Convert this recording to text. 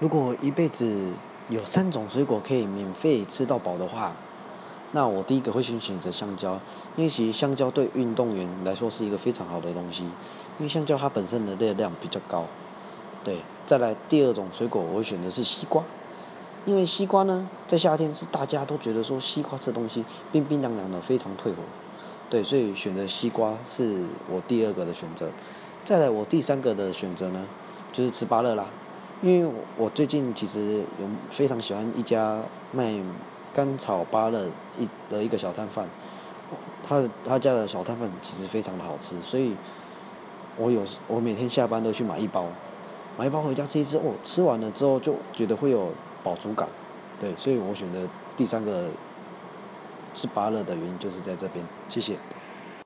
如果一辈子有三种水果可以免费吃到饱的话，那我第一个会先选择香蕉，因为其实香蕉对运动员来说是一个非常好的东西，因为香蕉它本身的热量比较高。对，再来第二种水果，我会选择是西瓜，因为西瓜呢，在夏天是大家都觉得说西瓜这东西冰冰凉凉的，非常退火。对，所以选择西瓜是我第二个的选择。再来，我第三个的选择呢，就是吃芭乐啦，因为我最近其实有非常喜欢一家卖甘草芭乐一的一个小摊贩，他他家的小摊贩其实非常的好吃，所以我有我每天下班都去买一包，买一包回家吃一吃，哦，吃完了之后就觉得会有饱足感，对，所以我选择第三个。吃芭乐的原因就是在这边，谢谢。